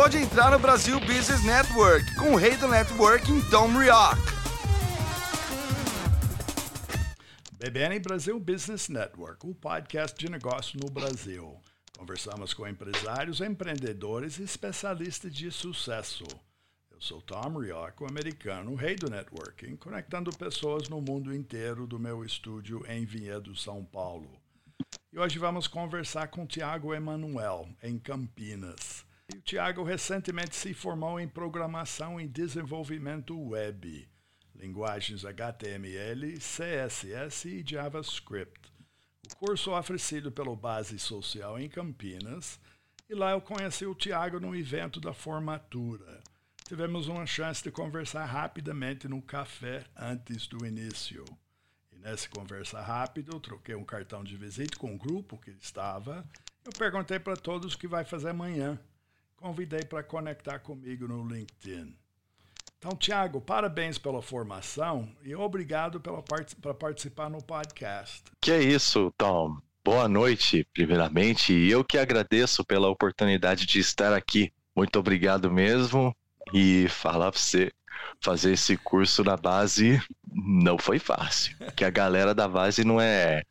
Pode entrar no Brasil Business Network com o rei do networking, Tom Rioch. BBN Brasil Business Network, o podcast de negócio no Brasil. Conversamos com empresários, empreendedores e especialistas de sucesso. Eu sou Tom Rioch, o americano, o rei do networking, conectando pessoas no mundo inteiro do meu estúdio em Vinhedo, São Paulo. E hoje vamos conversar com Tiago Emanuel, em Campinas. E o Tiago recentemente se formou em Programação e Desenvolvimento Web, linguagens HTML, CSS e JavaScript. O curso oferecido pelo Base Social em Campinas, e lá eu conheci o Tiago no evento da formatura. Tivemos uma chance de conversar rapidamente no café antes do início. E nessa conversa rápida, eu troquei um cartão de visita com o grupo que estava. Eu perguntei para todos o que vai fazer amanhã convidei para conectar comigo no LinkedIn. Então, Tiago, parabéns pela formação e obrigado pela part para participar no podcast. Que é isso, Tom. Boa noite, primeiramente, e eu que agradeço pela oportunidade de estar aqui. Muito obrigado mesmo. E falar para você, fazer esse curso na base não foi fácil. Que a galera da base não é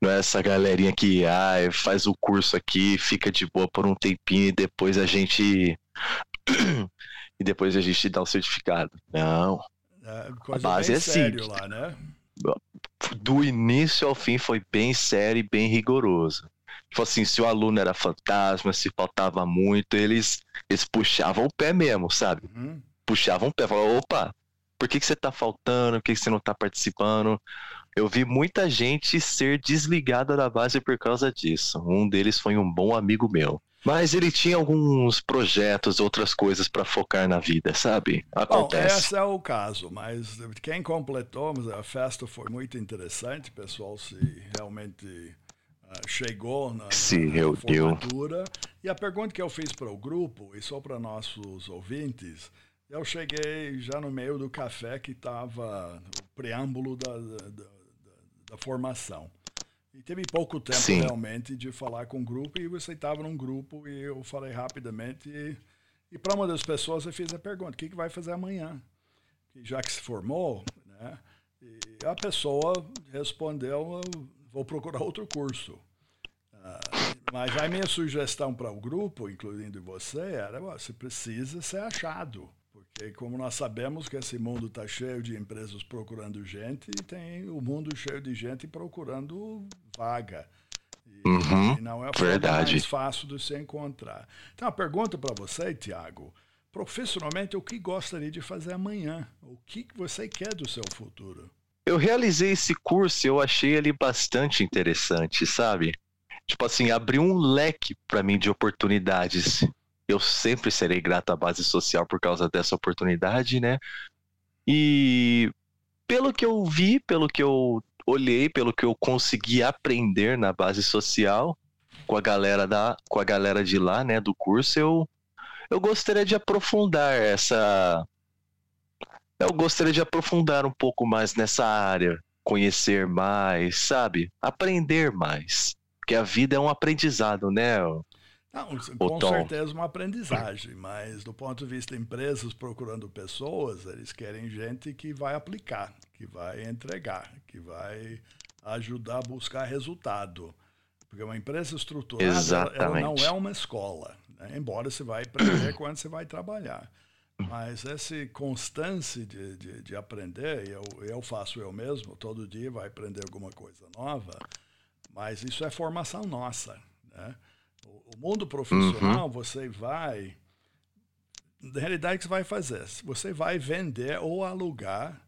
não é essa galerinha que ah, faz o curso aqui, fica de boa por um tempinho e depois a gente. e depois a gente dá o certificado. Não. É, a base é assim. Lá, né? Do início ao fim foi bem sério e bem rigoroso. Tipo assim, se o aluno era fantasma, se faltava muito, eles, eles puxavam o pé mesmo, sabe? Uhum. Puxavam o pé, falavam, opa, por que, que você tá faltando? Por que, que você não tá participando? Eu vi muita gente ser desligada da base por causa disso. Um deles foi um bom amigo meu. Mas ele tinha alguns projetos, outras coisas para focar na vida, sabe? Acontece. Bom, esse é o caso, mas quem completou, a festa foi muito interessante, o pessoal se realmente uh, chegou na, se na formatura. E a pergunta que eu fiz para o grupo, e só para nossos ouvintes, eu cheguei já no meio do café que estava o preâmbulo da, da da formação. E teve pouco tempo Sim. realmente de falar com o grupo, e você estava num grupo e eu falei rapidamente. E, e para uma das pessoas eu fiz a pergunta: o que, que vai fazer amanhã? E já que se formou, né? E a pessoa respondeu: vou procurar outro curso. Uh, mas a minha sugestão para o grupo, incluindo você, era: você precisa ser achado. Porque, como nós sabemos que esse mundo está cheio de empresas procurando gente e tem o mundo cheio de gente procurando vaga. E, uhum, e não é a verdade. mais fácil de se encontrar. Então, a pergunta para você, Tiago, profissionalmente, o que gostaria de fazer amanhã? O que você quer do seu futuro? Eu realizei esse curso e eu achei ele bastante interessante, sabe? Tipo assim, abriu um leque para mim de oportunidades eu sempre serei grato à base social por causa dessa oportunidade, né? E pelo que eu vi, pelo que eu olhei, pelo que eu consegui aprender na base social com a galera da, com a galera de lá, né, do curso, eu eu gostaria de aprofundar essa eu gostaria de aprofundar um pouco mais nessa área, conhecer mais, sabe? Aprender mais. Porque a vida é um aprendizado, né? Não, com certeza uma aprendizagem, mas do ponto de vista de empresas procurando pessoas, eles querem gente que vai aplicar, que vai entregar, que vai ajudar a buscar resultado. Porque uma empresa estruturada ela, ela não é uma escola, né? embora você vai aprender quando você vai trabalhar. Mas essa constância de, de, de, aprender, eu, eu faço eu mesmo, todo dia vai aprender alguma coisa nova, mas isso é formação nossa. Né? O mundo profissional, uhum. você vai. Na realidade, o que você vai fazer? Você vai vender ou alugar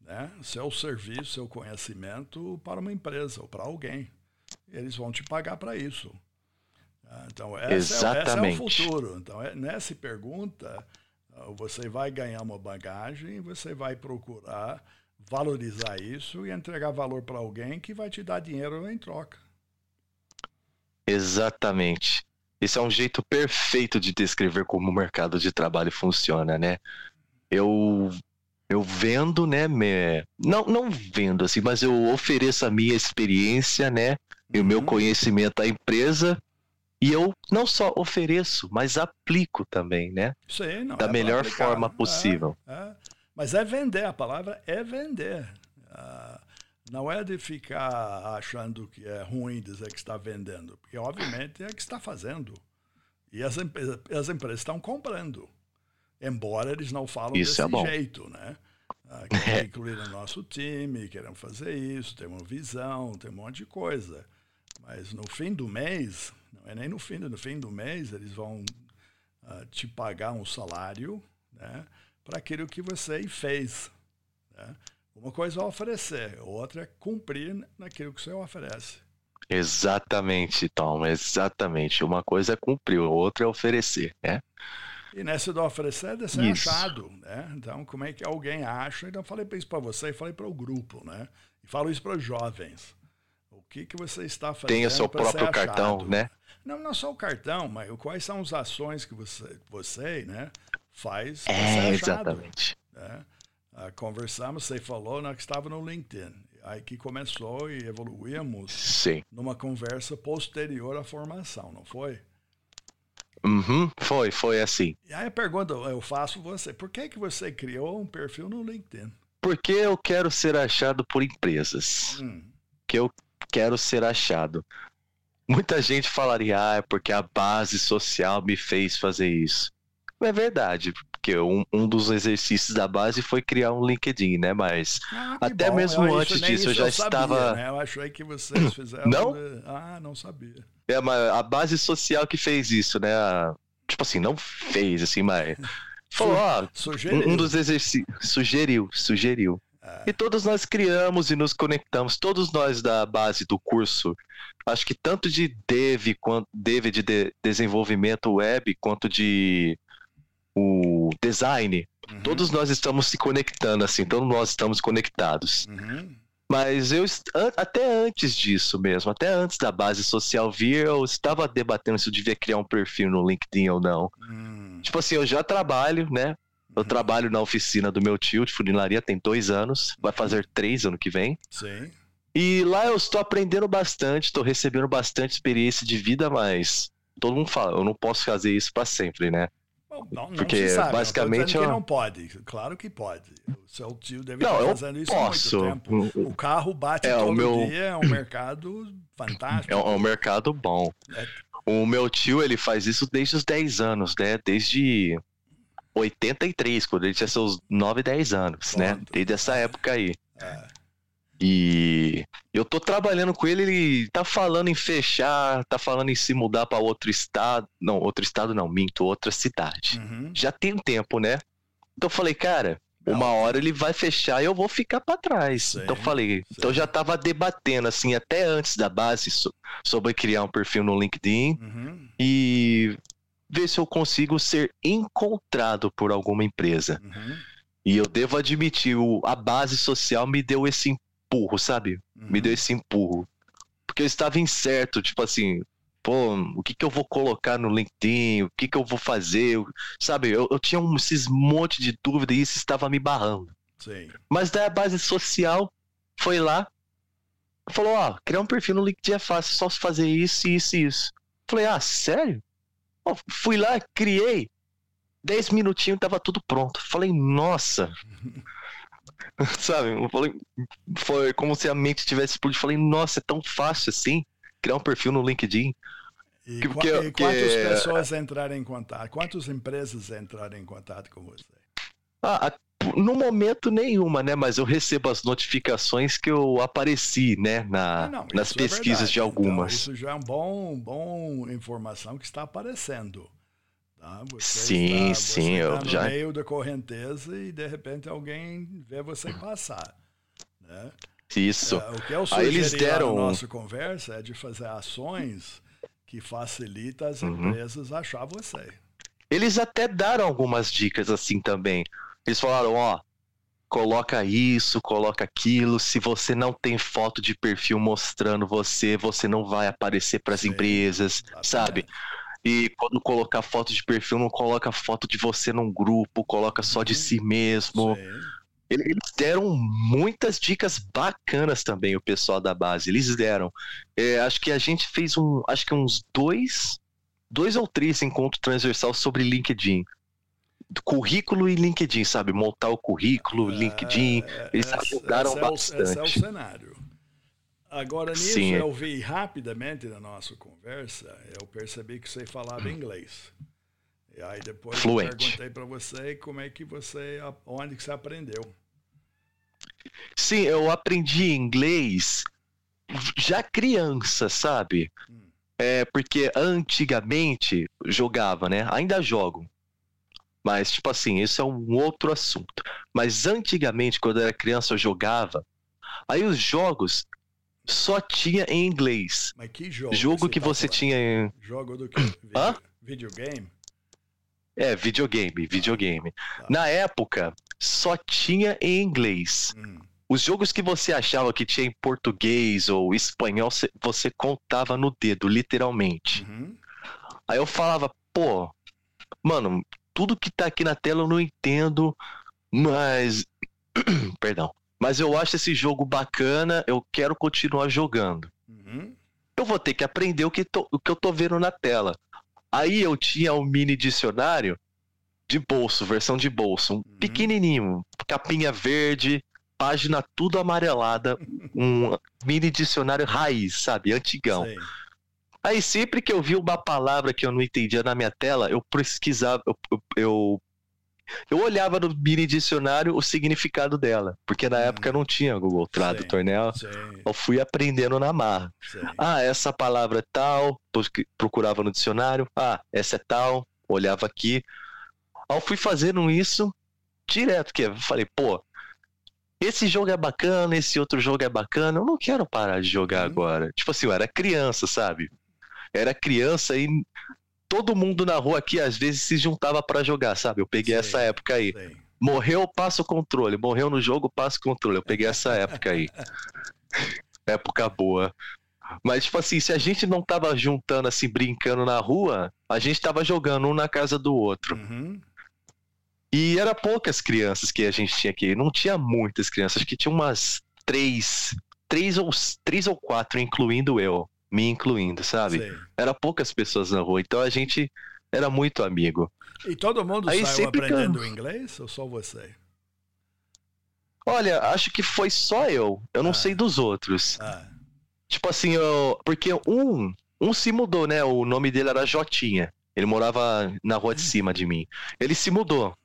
né, seu serviço, seu conhecimento para uma empresa ou para alguém. Eles vão te pagar para isso. Ah, então, essa. É, esse é o futuro. Então, é, nessa pergunta, ah, você vai ganhar uma bagagem, você vai procurar valorizar isso e entregar valor para alguém que vai te dar dinheiro em troca. Exatamente. Esse é um jeito perfeito de descrever como o mercado de trabalho funciona, né? Eu eu vendo, né, me... não não vendo assim, mas eu ofereço a minha experiência, né, e o meu uhum. conhecimento à empresa e eu não só ofereço, mas aplico também, né? Sim, não, da é melhor forma possível. É, é. Mas é vender, a palavra é vender. Uh, não é de ficar achando que é ruim dizer que está vendendo, porque obviamente é que está fazendo. E as, empresas, as empresas estão comprando, embora eles não falam isso desse é jeito, né? Uh, querem incluir no nosso time, querem fazer isso, tem uma visão, tem um monte de coisa. Mas no fim do mês, não é nem no fim, no fim do mês, eles vão uh, te pagar um salário, né? Para aquilo que você fez. Né? Uma coisa é oferecer, outra é cumprir naquilo que você oferece. Exatamente, Tom, exatamente. Uma coisa é cumprir, outra é oferecer, né? E nessa do oferecer é de ser isso. achado, né? Então, como é que alguém acha? Então, eu falei isso para você e falei para o grupo, né? E falo isso para os jovens. O que, que você está fazendo Tem o seu próprio cartão, né? Não, não só o cartão, mas quais são as ações que você, você né, faz é, exatamente. Uh, conversamos, você falou né, que estava no LinkedIn. Aí que começou e evoluímos Sim. numa conversa posterior à formação, não foi? Uhum, foi, foi assim. E aí a pergunta eu faço você, por que, que você criou um perfil no LinkedIn? Porque eu quero ser achado por empresas. Hum. Que eu quero ser achado. Muita gente falaria, ah, é porque a base social me fez fazer isso. É verdade, porque um, um dos exercícios da base foi criar um LinkedIn, né? Mas ah, até bom. mesmo eu, antes disso eu já eu sabia, estava. Né? Eu achei que vocês fizeram. Não? Ah, não sabia. É, mas a base social que fez isso, né? Tipo assim, não fez, assim, mas. Falou, ó, um, um dos exercícios. Sugeriu, sugeriu. É. E todos nós criamos e nos conectamos, todos nós da base do curso. Acho que tanto de dev, quanto dev de, de desenvolvimento web, quanto de o design, uhum. todos nós estamos se conectando, assim, todos nós estamos conectados. Uhum. Mas eu, até antes disso mesmo, até antes da base social vir, eu estava debatendo se eu devia criar um perfil no LinkedIn ou não. Uhum. Tipo assim, eu já trabalho, né? Eu uhum. trabalho na oficina do meu tio de funilaria tem dois anos, vai fazer três ano que vem. Sim. E lá eu estou aprendendo bastante, estou recebendo bastante experiência de vida, mas todo mundo fala, eu não posso fazer isso para sempre, né? Não, não Porque se sabe. basicamente. Não, não pode. Claro que pode. O seu tio deve não, estar fazendo isso posso. há muito tempo. O carro bate é, todo o meu... dia, é um mercado fantástico. É um, é um mercado bom. É. O meu tio, ele faz isso desde os 10 anos, né? Desde 83, quando ele tinha seus 9, 10 anos, né? Pronto. né? Desde essa época aí. É. E eu tô trabalhando com ele, ele tá falando em fechar, tá falando em se mudar para outro estado. Não, outro estado não, minto, outra cidade. Uhum. Já tem um tempo, né? Então eu falei, cara, uma hora ele vai fechar e eu vou ficar para trás. Então eu falei, então eu já tava debatendo assim até antes da base sobre criar um perfil no LinkedIn uhum. e ver se eu consigo ser encontrado por alguma empresa. Uhum. E eu devo admitir, a base social me deu esse empurro, sabe? Uhum. Me deu esse empurro. Porque eu estava incerto, tipo assim, pô, o que que eu vou colocar no LinkedIn, o que que eu vou fazer, sabe? Eu, eu tinha um, esses monte de dúvida e isso estava me barrando. Sim. Mas daí a base social foi lá, falou, ó, criar um perfil no LinkedIn é fácil, só fazer isso, isso e isso. Falei, ah, sério? fui lá, criei, dez minutinhos tava tudo pronto. Falei, nossa... Sabe? Eu falei, foi como se a mente tivesse explodido. Falei, nossa, é tão fácil assim criar um perfil no LinkedIn. E, que, que, e quantas que... pessoas entraram em contato? Quantas empresas entraram em contato com você? Ah, no momento nenhuma, né? Mas eu recebo as notificações que eu apareci, né? Na, ah, não, nas é pesquisas é de algumas. Então, isso já é um bom, bom informação que está aparecendo. Tá? sim, está, sim, eu no já. no meio da correnteza e de repente alguém vê você passar, né? Isso. É, o que eu sugeri Aí eles deram... na nossa conversa é de fazer ações que facilita as uhum. empresas achar você. Eles até deram algumas dicas assim também. Eles falaram, ó, coloca isso, coloca aquilo. Se você não tem foto de perfil mostrando você, você não vai aparecer para as empresas, exatamente. sabe? E quando colocar foto de perfil, não coloca foto de você num grupo, coloca só de uhum. si mesmo. Sim. Eles deram muitas dicas bacanas também, o pessoal da base. Eles deram. É, acho que a gente fez um. Acho que uns dois dois ou três encontros transversal sobre LinkedIn. Currículo e LinkedIn, sabe? Montar o currículo, é, LinkedIn. Eles essa, ajudaram bastante. É o, esse é o cenário. Agora, nisso, Sim. eu vi rapidamente na nossa conversa, eu percebi que você falava inglês. E aí depois Fluent. eu perguntei para você como é que você, onde que você aprendeu. Sim, eu aprendi inglês já criança, sabe? Hum. É porque antigamente jogava, né? Ainda jogo. Mas, tipo assim, isso é um outro assunto. Mas antigamente, quando eu era criança, eu jogava. Aí os jogos só tinha em inglês. Mas que jogo? Jogo que você, tá tinha em. Jogo do que? Video... Hã? Videogame? É, videogame, videogame. Tá. Na época, só tinha em inglês. Hum. Os jogos que você achava que tinha em português ou espanhol, você contava no dedo, literalmente. Uhum. Aí eu falava, pô, mano, tudo que tá aqui na tela eu não entendo, mas. Perdão. Mas eu acho esse jogo bacana, eu quero continuar jogando. Uhum. Eu vou ter que aprender o que, tô, o que eu tô vendo na tela. Aí eu tinha um mini dicionário de bolso, versão de bolso, um uhum. pequenininho, capinha verde, página tudo amarelada, um mini dicionário raiz, sabe? Antigão. Sei. Aí sempre que eu vi uma palavra que eu não entendia na minha tela, eu pesquisava, eu, eu, eu, eu olhava no mini dicionário o significado dela, porque na hum. época não tinha Google Tradutor, né? Eu fui aprendendo na marra. Ah, essa palavra é tal, procurava no dicionário. Ah, essa é tal, olhava aqui. Eu fui fazendo isso direto, que eu falei, pô, esse jogo é bacana, esse outro jogo é bacana, eu não quero parar de jogar uhum. agora. Tipo assim, eu era criança, sabe? Era criança e todo mundo na rua aqui às vezes se juntava para jogar, sabe? Eu peguei essa época aí. Morreu, passa o controle. Morreu no jogo, passa o controle. Eu peguei essa época aí. época boa. Mas, tipo assim, se a gente não tava juntando, assim, brincando na rua, a gente tava jogando um na casa do outro. Uhum. E era poucas crianças que a gente tinha aqui. Não tinha muitas crianças, acho que tinha umas três, três ou, três ou quatro, incluindo eu, me incluindo, sabe? Sim. Era poucas pessoas na rua, então a gente era muito amigo. E todo mundo Aí saiu aprendendo inglês ou só você? Olha, acho que foi só eu. Eu não ah. sei dos outros. Ah. Tipo assim, eu, porque um, um se mudou, né? O nome dele era Jotinha. Ele morava na rua de hum. cima de mim. Ele se mudou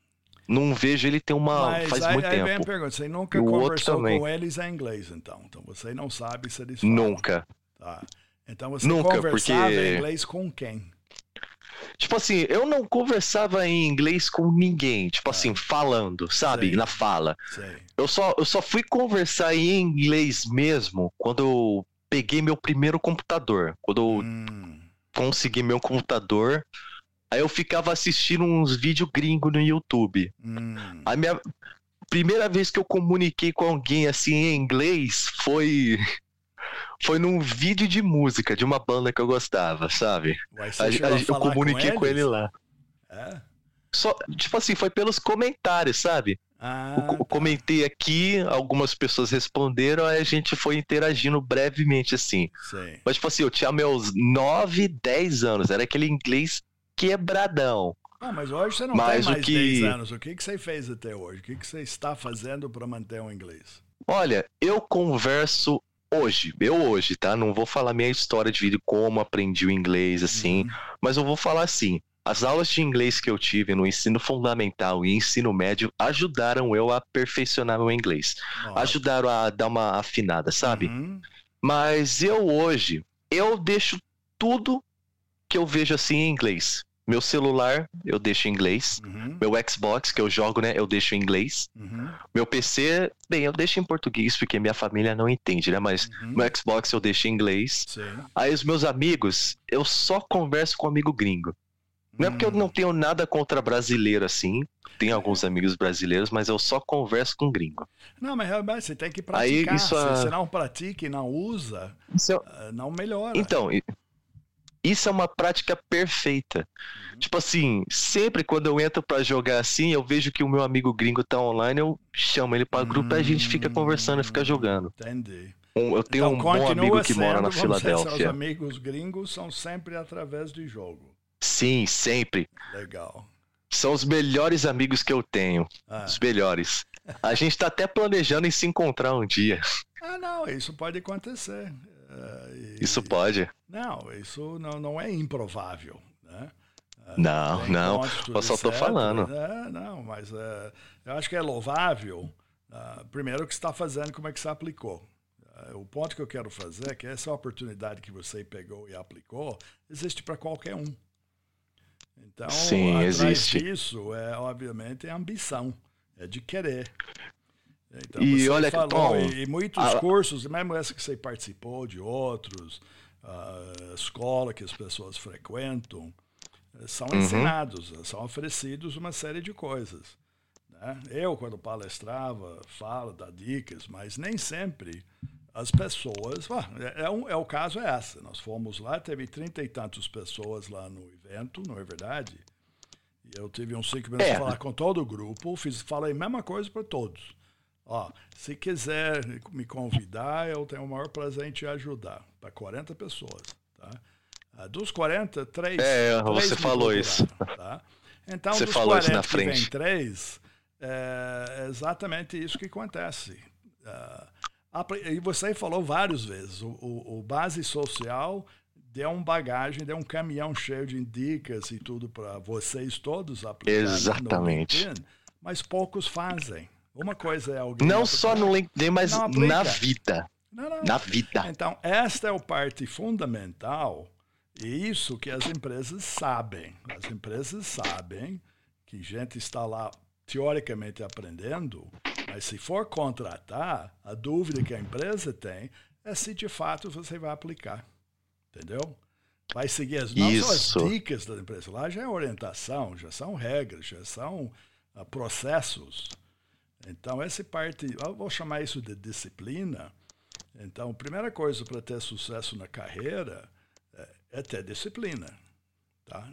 não vejo ele ter uma. Mas faz aí, muito aí tempo. Vem a pergunta: você nunca conversou com eles em inglês, então? Então você não sabe se eles falam. Nunca. Tá. Então você nunca, conversava porque... em inglês com quem? Tipo assim, eu não conversava em inglês com ninguém, tipo assim, falando, sabe? Sei. Na fala. Sei. Eu só, eu só fui conversar em inglês mesmo quando eu peguei meu primeiro computador. Quando eu hum. consegui meu computador, Aí eu ficava assistindo uns vídeos gringos no YouTube. Hum. A minha primeira vez que eu comuniquei com alguém assim em inglês foi foi num vídeo de música de uma banda que eu gostava, sabe? A, a, eu comuniquei com, com, ele lá. É? Só, tipo assim, foi pelos comentários, sabe? Ah, eu, eu tá. comentei aqui, algumas pessoas responderam, aí a gente foi interagindo brevemente assim. Sim. Mas, tipo assim, eu tinha meus 9, 10 anos, era aquele inglês quebradão. Ah, mas hoje você não mas tem mais que... 10 anos. O que, que você fez até hoje? O que, que você está fazendo para manter o inglês? Olha, eu converso hoje, eu hoje, tá? Não vou falar minha história de vida, como aprendi o inglês, assim, uhum. mas eu vou falar assim. As aulas de inglês que eu tive no ensino fundamental e ensino médio ajudaram eu a aperfeiçoar meu inglês. Nossa. Ajudaram a dar uma afinada, sabe? Uhum. Mas eu hoje, eu deixo tudo que eu vejo assim em inglês. Meu celular eu deixo em inglês. Uhum, Meu Xbox que eu jogo, né, eu deixo em inglês. uhum, Meu PC, bem, eu deixo em português porque minha família não entende, né? Mas uhum. meu Xbox eu deixo em inglês. Sim. Aí os meus amigos, eu só converso com amigo gringo. Não é porque eu Hum. não tenho nada contra brasileiro assim. Tenho alguns amigos brasileiros, mas eu só converso com gringo. Não, mas realmente você tem que Aí, praticar. isso Se é- você não pratica e não usa, é- ah, não melhora. Então, isso é uma prática perfeita. Tipo assim, sempre quando eu entro pra jogar assim, eu vejo que o meu amigo gringo tá online, eu chamo ele pra grupo e a gente fica conversando e fica jogando. Entendi. Um- eu tenho então, um bom amigo que mora na sendo, dizer, Seus Filadélfia. amigos gringos são sempre através de jogo. Sim, sempre. Legal. São os melhores amigos que eu tenho. Ah. Os melhores. A gente tá até planejando em se encontrar um dia. Ah, não, isso pode acontecer. Ah, e- Isso pode. Não, isso não, não é improvável. Né? Ah, Não, tem não. Eu só certo, falando. né? não, mas eh, eu acho que é louvável. ah, primeiro, o que você está fazendo, como é que você aplicou. O ponto que eu quero fazer é que essa oportunidade que você pegou e aplicou existe para qualquer um. Então, Sim, atrás existe. disso é, obviamente, a ambição, é de querer. Então, E olha que- falou, bom, e, e muitos a- cursos, mesmo essa que você participou de outros, a escola que as pessoas frequentam, eh, são Uhum. ensinados, eh, são oferecidos uma série de coisas. né? Eu, quando palestrava, falo, dá dicas, mas nem sempre as pessoas. ah, é, é um, é o caso é essa. Nós fomos lá, teve trinta e tantas pessoas lá no evento, não é verdade? E eu tive uns cinco minutos É. para falar com todo o grupo, fiz, falei a mesma coisa para todos. Ó, se quiser me convidar, eu tenho o maior prazer em te ajudar. Para 40 pessoas. Tá? Ah, Dos 40, três. É, três você falou isso. procuraram, Tá? Então, Você dos falou isso 40 na que vem frente. três, é exatamente isso que acontece. Apli- e você falou várias vezes, o, o, o base social deu um bagagem, deu um caminhão cheio de dicas e tudo para vocês todos aplicarem Exatamente. no LinkedIn, mas poucos fazem. Uma coisa é alguém... Não só no LinkedIn, mas na vida. Não, não. Na vida. Então, esta é a parte fundamental e isso que as empresas sabem. As empresas sabem que gente está lá teoricamente aprendendo, mas se for contratar, a dúvida que a empresa tem é se de fato você vai aplicar. Entendeu? Vai seguir as, não só Isso. as dicas da empresa. Lá já é orientação, já são regras, já são ah, processos. Então, essa parte, eu vou chamar isso de disciplina. Então, a primeira coisa para ter sucesso na carreira é, é ter disciplina. Tá?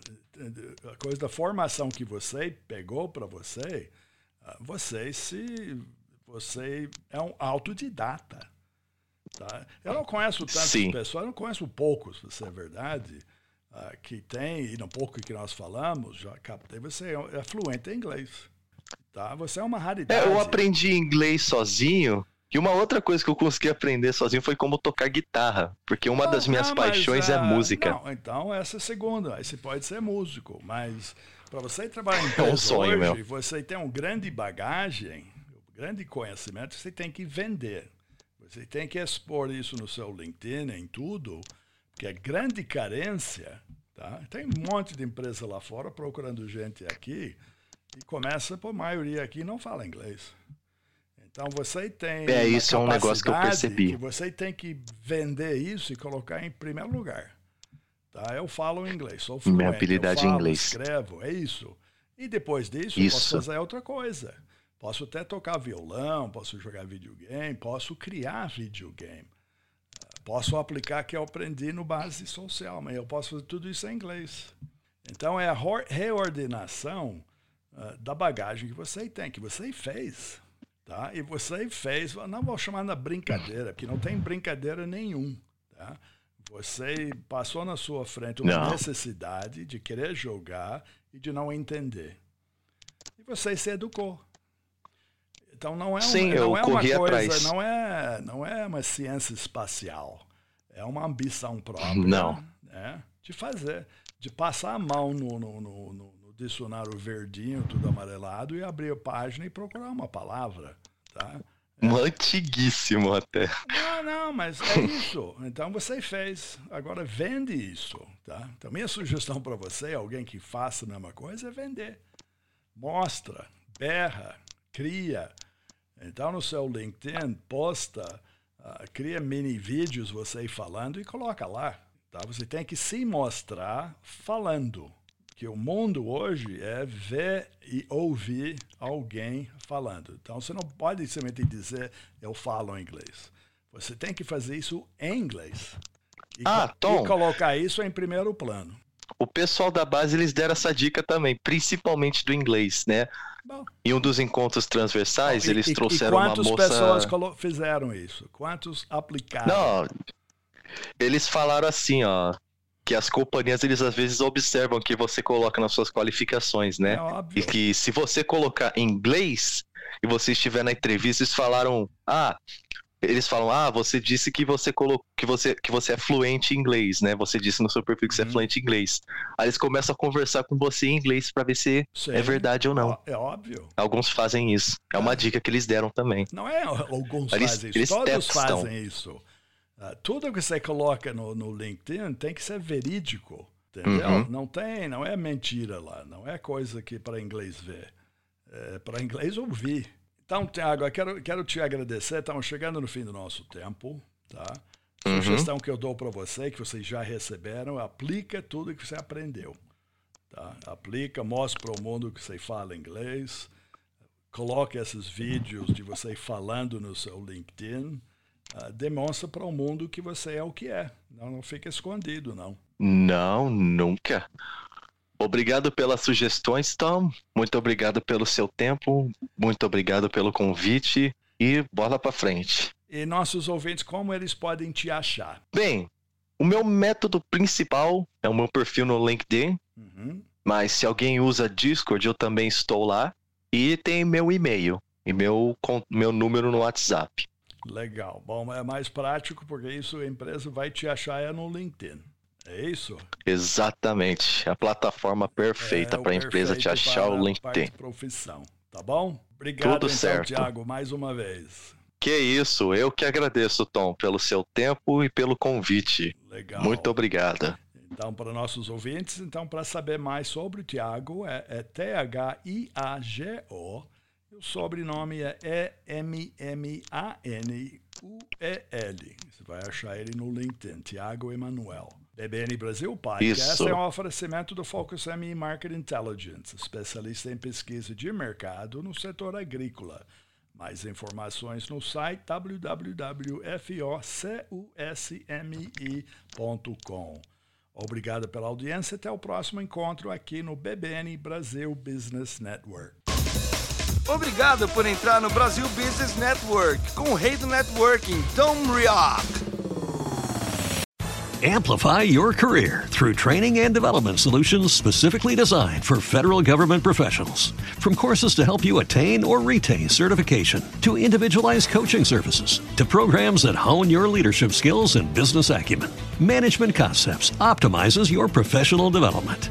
A coisa da formação que você pegou para você, ah, você se você é um autodidata. Tá? Eu não conheço tantas Sim. pessoas, eu não conheço poucos, para ser verdade, ah, que tem, e no pouco que nós falamos, já captei, você é, é fluente em inglês. Tá? Você é uma raridade. É, eu aprendi inglês sozinho. E uma outra coisa que eu consegui aprender sozinho foi como tocar guitarra. Porque uma Não, das minhas não, mas, paixões é ah, música. Não, então essa é a segunda. Aí você pode ser músico, mas para você trabalhar em É um sonho, hoje, meu. você tem um grande bagagem, um grande conhecimento, você tem que vender. Você tem que expor isso no seu LinkedIn, em tudo, porque é grande carência. Tá? Tem um monte de empresa lá fora procurando gente aqui e começa por maioria aqui não fala inglês. Então você tem É, isso é um negócio que eu percebi. que você tem que vender isso e colocar em primeiro lugar. Tá? Eu falo inglês, sou fluente. Minha habilidade em falo, inglês. escrevo, é isso. E depois disso, eu posso Isso. fazer outra coisa. Posso até tocar violão, posso jogar videogame, posso criar videogame. Posso aplicar o que eu aprendi no base social, mas eu posso fazer tudo isso em inglês. Então é a reordenação ah, da bagagem que você tem, que você fez. Tá? E você fez, não vou chamar na brincadeira, porque não tem brincadeira nenhum. Tá? Você passou na sua frente uma Não. necessidade de querer jogar e de não entender. E você se educou. Então não é, um, Sim, não eu é uma coisa, atrás. não é, não é uma ciência espacial. É uma ambição própria Não. né, de fazer, de passar a mão no, no, no- no dicionário verdinho, tudo amarelado, e abrir a página e procurar uma palavra. Tá? Antiguíssimo até. Não, não, mas é isso. Então você fez. Agora vende isso, tá? Então minha sugestão para você, alguém que faça a mesma coisa, é vender. Mostra, berra, cria. Então no seu LinkedIn, posta, uh, cria mini vídeos você falando e coloca lá. Tá? Você tem que se mostrar falando que o mundo hoje é ver e ouvir alguém falando. Então você não pode simplesmente dizer eu falo inglês. Você tem que fazer isso em inglês. E, ah, Tom, e colocar isso em primeiro plano. O pessoal da base eles deram essa dica também, principalmente do inglês, né? Bom, em um dos encontros transversais, Bom, eles e, trouxeram uma moça. Quantas pessoas fizeram isso? Quantos aplicaram? Não, eles falaram assim, ó, que as companhias eles às vezes observam que você coloca nas suas qualificações, né? É e que se você colocar em inglês e você estiver na entrevista, eles falaram: "Ah, eles falam: "Ah, você disse que você colocou que você que você é fluente em inglês, né? Você disse no seu perfil que você é uhum. é fluente em inglês". Aí eles começam a conversar com você em inglês para ver se Sim. é verdade ou não. É óbvio. Alguns fazem isso. É, é uma dica que eles deram também. Não é alguns eles, fazem isso, eles todos testam. fazem isso. Uh, tudo que você coloca no, no, LinkedIn tem que ser verídico, entendeu? Uhum. Não tem, não é mentira lá, não é coisa que para inglês ver, é para inglês ouvir. Então, Tiago, eu quero, quero te agradecer, estamos chegando no fim do nosso tempo, tá? Uhum. Sugestão que eu dou para você, que vocês já receberam, aplica tudo que você aprendeu. Tá? Aplica, mostra para o mundo que você fala inglês, coloque esses vídeos de você falando no seu LinkedIn, uh, demonstra para o mundo que você é o que é. Não, não fica escondido, não. Não, nunca. Obrigado pelas sugestões, Tom. Muito obrigado pelo seu tempo. Muito obrigado pelo convite. E bola para frente. E nossos ouvintes, como eles podem te achar? Bem, o meu método principal é o meu perfil no LinkedIn. Uhum. Mas se alguém usa Discord, eu também estou lá. E tem meu e-mail e meu, meu número no WhatsApp. Legal. Bom, é mais prático porque isso a empresa vai te achar é no LinkedIn. É isso? Exatamente. A plataforma perfeita é para a empresa te achar o LinkedIn. profissão. Tá bom? Obrigado, Tudo então, certo. Thiago, mais uma vez. Que isso, eu que agradeço, Tom, pelo seu tempo e pelo convite. Legal. Muito obrigado. Então, para nossos ouvintes, então, para saber mais sobre o Tiago, é, é T-H-I-A-G-O o sobrenome é E-M-M-A-N-U-E-L. Você vai achar ele no LinkedIn, Tiago Emanuel. BBN Brasil Podcast Isso. é um oferecimento do Focus ME Market Intelligence, especialista em pesquisa de mercado no setor agrícola. Mais informações no site www.focusme.com. Obrigado pela audiência. Até o próximo encontro aqui no BBN Brasil Business Network. Obrigado por entrar no Brasil Business Network com o rei do networking, Tom Rioch. Amplify your career through training and development solutions specifically designed for federal government professionals. From courses to help you attain or retain certification, to individualized coaching services, to programs that hone your leadership skills and business acumen, Management Concepts optimizes your professional development.